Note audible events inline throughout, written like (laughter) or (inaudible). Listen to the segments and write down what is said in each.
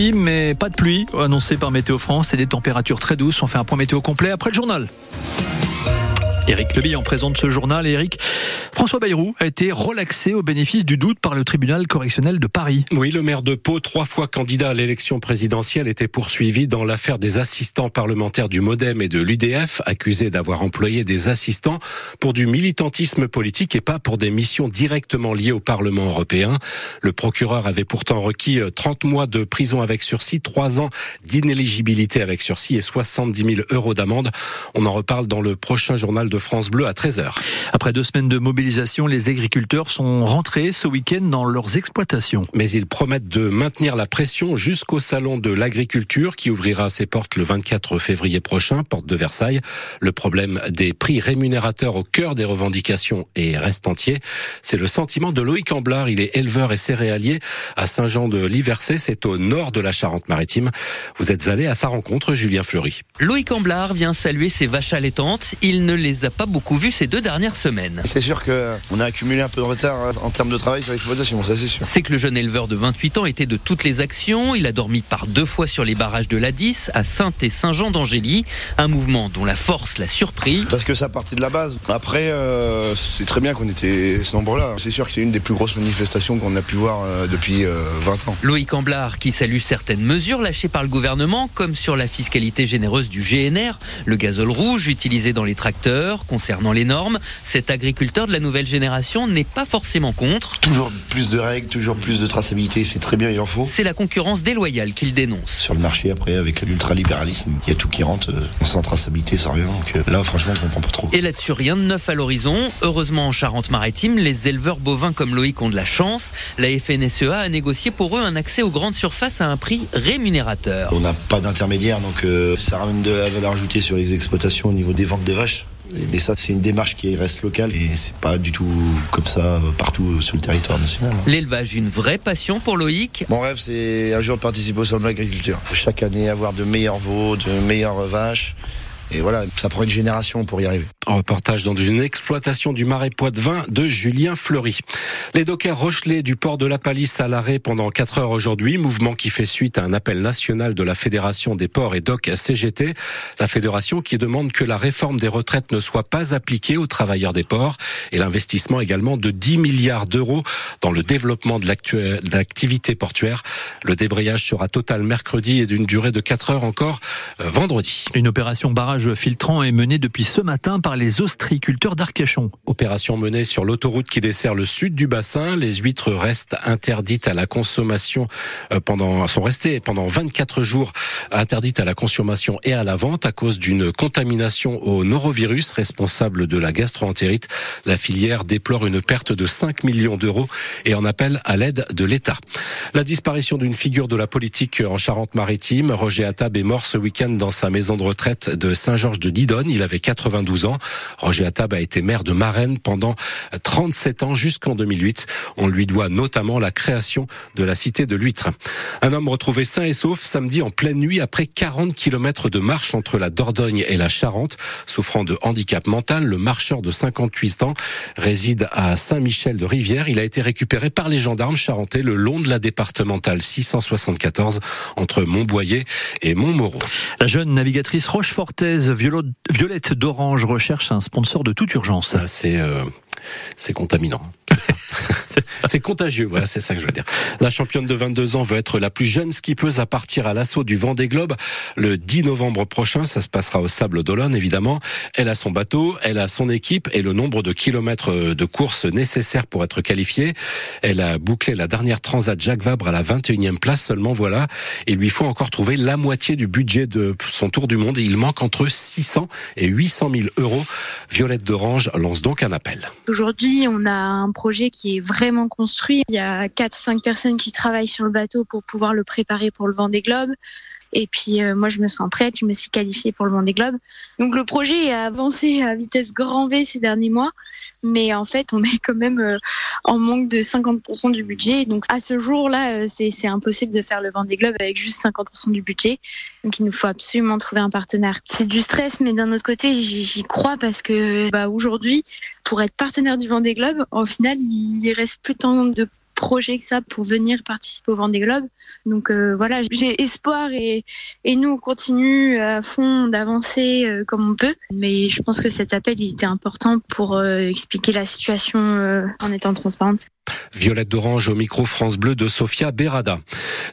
Mais pas de pluie annoncée par Météo France et des températures très douces. On fait un point météo complet après le journal. Éric Lebi en présente ce journal. Éric, François Bayrou a été relaxé au bénéfice du doute par le tribunal correctionnel de Paris. Oui, le maire de Pau, trois fois candidat à l'élection présidentielle, était poursuivi dans l'affaire des assistants parlementaires du Modem et de l'UDF, accusés d'avoir employé des assistants pour du militantisme politique et pas pour des missions directement liées au Parlement européen. Le procureur avait pourtant requis 30 euh, mois de prison avec sursis, 3 ans d'inéligibilité avec sursis et 70 000 euros d'amende. On en reparle dans le prochain journal de France Bleu à 13h. Après deux semaines de mobilisation, les agriculteurs sont rentrés ce week-end dans leurs exploitations. Mais ils promettent de maintenir la pression jusqu'au salon de l'agriculture qui ouvrira ses portes le 24 février prochain, porte de Versailles. Le problème des prix rémunérateurs au cœur des revendications est reste entier. C'est le sentiment de Loïc Amblard. Il est éleveur et céréalier à Saint-Jean-de-Liversay. C'est au nord de la Charente-Maritime. Vous êtes allé à sa rencontre, Julien Fleury. Loïc Amblard vient saluer ses vaches allaitantes. Il ne les a pas beaucoup vu ces deux dernières semaines. C'est sûr qu'on a accumulé un peu de retard hein, en termes de travail sur l'exploitation, ça c'est sûr. C'est que le jeune éleveur de 28 ans était de toutes les actions. Il a dormi par deux fois sur les barrages de la 10 à Sainte et Saint-Jean d'Angély. Un mouvement dont la force l'a surpris. Parce que ça partit de la base. Après, euh, c'est très bien qu'on était ce nombre-là. C'est sûr que c'est une des plus grosses manifestations qu'on a pu voir euh, depuis 20 euh, ans. Loïc Amblard qui salue certaines mesures lâchées par le gouvernement, comme sur la fiscalité généreuse du GNR, le gazole rouge utilisé dans les tracteurs concernant les normes. Cet agriculteur de la nouvelle génération n'est pas forcément contre. Toujours plus de règles, toujours plus de traçabilité, c'est très bien, il en faut. C'est la concurrence déloyale qu'il dénonce. Sur le marché, après, avec l'ultralibéralisme, il y a tout qui rentre euh, sans traçabilité, sans rien. Donc euh, là, franchement, on comprend pas trop. Et là-dessus, rien de neuf à l'horizon. Heureusement, en Charente-Maritime, les éleveurs bovins comme Loïc ont de la chance. La FNSEA a négocié pour eux un accès aux grandes surfaces à un prix rémunérateur. On n'a pas d'intermédiaire, donc euh, ça ramène de la valeur ajoutée sur les exploitations au niveau des ventes de vaches. Mais ça, c'est une démarche qui reste locale et c'est pas du tout comme ça partout sur le territoire national. L'élevage, une vraie passion pour Loïc. Mon rêve, c'est un jour de participer au salon de l'agriculture. Chaque année, avoir de meilleurs veaux, de meilleures vaches et voilà, ça prend une génération pour y arriver. Un reportage dans une exploitation du marais Poitevin de Julien Fleury. Les dockers Rochelet du port de la Palisse à l'arrêt pendant 4 heures aujourd'hui, mouvement qui fait suite à un appel national de la Fédération des ports et docks CGT, la fédération qui demande que la réforme des retraites ne soit pas appliquée aux travailleurs des ports et l'investissement également de 10 milliards d'euros dans le développement de l'activité portuaire. Le débrayage sera total mercredi et d'une durée de 4 heures encore euh, vendredi. Une opération barrage filtrant est mené depuis ce matin par les ostréiculteurs d'Arcachon. Opération menée sur l'autoroute qui dessert le sud du bassin. Les huîtres restent interdites à la consommation euh, pendant, sont restées pendant 24 jours interdites à la consommation et à la vente à cause d'une contamination au norovirus responsable de la gastroentérite. La filière déplore une perte de 5 millions d'euros et en appelle à l'aide de l'État. La disparition d'une figure de la politique en Charente-Maritime, Roger Attab est mort ce week-end dans sa maison de retraite de Saint-Georges de Didonne. Il avait 92 ans. Roger Attab a été maire de Marennes pendant 37 ans jusqu'en 2008. On lui doit notamment la création de la cité de l'huître. Un homme retrouvé sain et sauf samedi en pleine nuit après 40 km de marche entre la Dordogne et la Charente. Souffrant de handicap mental, le marcheur de 58 ans réside à Saint-Michel de Rivière. Il a été récupéré par les gendarmes charentais le long de la départementale 674 entre Montboyer et Montmoreau. La jeune navigatrice Rochefortaise Violette d'Orange un sponsor de toute urgence. Euh, c'est contaminant. (laughs) C'est contagieux, voilà, c'est ça que je veux dire. La championne de 22 ans veut être la plus jeune skippeuse à partir à l'assaut du Vendée Globe le 10 novembre prochain. Ça se passera au Sable d'Olonne, évidemment. Elle a son bateau, elle a son équipe et le nombre de kilomètres de course nécessaires pour être qualifiée. Elle a bouclé la dernière Transat Jacques Vabre à la 21e place seulement, voilà. Il lui faut encore trouver la moitié du budget de son tour du monde. Il manque entre 600 et 800 000 euros. Violette d'Orange lance donc un appel. Aujourd'hui, on a un projet qui est vraiment construit. Il y a 4-5 personnes qui travaillent sur le bateau pour pouvoir le préparer pour le vent des globes. Et puis euh, moi, je me sens prête, je me suis qualifiée pour le Vendée Globe. Donc le projet a avancé à vitesse grand V ces derniers mois, mais en fait, on est quand même euh, en manque de 50% du budget. Donc à ce jour-là, euh, c'est impossible de faire le Vendée Globe avec juste 50% du budget. Donc il nous faut absolument trouver un partenaire. C'est du stress, mais d'un autre côté, j'y crois parce que bah, aujourd'hui, pour être partenaire du Vendée Globe, au final, il reste plus tant de projet que ça pour venir participer au Vendée Globe. Donc voilà, j'ai espoir et, et nous on continue à fond d'avancer comme on peut. Mais je pense que cet appel il était important pour expliquer la situation en étant transparente. Violette d'Orange au micro France Bleu de Sofia Berada.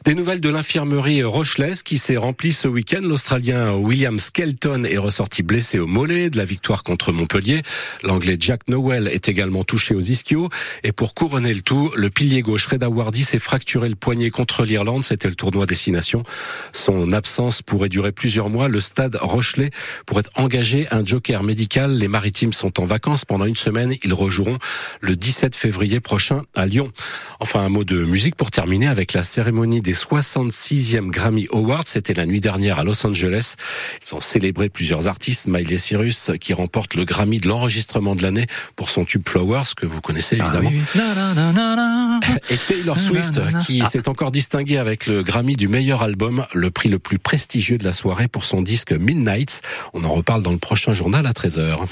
Des nouvelles de l'infirmerie rochelaise qui s'est remplie ce week-end. L'Australien William Skelton est ressorti blessé au mollet de la victoire contre Montpellier. L'Anglais Jack Nowell est également touché aux ischios. Et pour couronner le tout, le pilier gauche Reda Wardy s'est fracturé le poignet contre l'Irlande. C'était le tournoi destination. Son absence pourrait durer plusieurs mois. Le stade Rochelais pourrait engager un joker médical. Les maritimes sont en vacances pendant une semaine. Ils rejoueront le 17 février prochain à Lyon. Enfin, un mot de musique pour terminer avec la cérémonie des 66e Grammy Awards. C'était la nuit dernière à Los Angeles. Ils ont célébré plusieurs artistes. Miley Cyrus qui remporte le Grammy de l'enregistrement de l'année pour son tube Flowers que vous connaissez ah évidemment. (laughs) Et Taylor Swift qui s'est encore distingué avec le Grammy du meilleur album, le prix le plus prestigieux de la soirée pour son disque Midnight. On en reparle dans le prochain journal à 13h.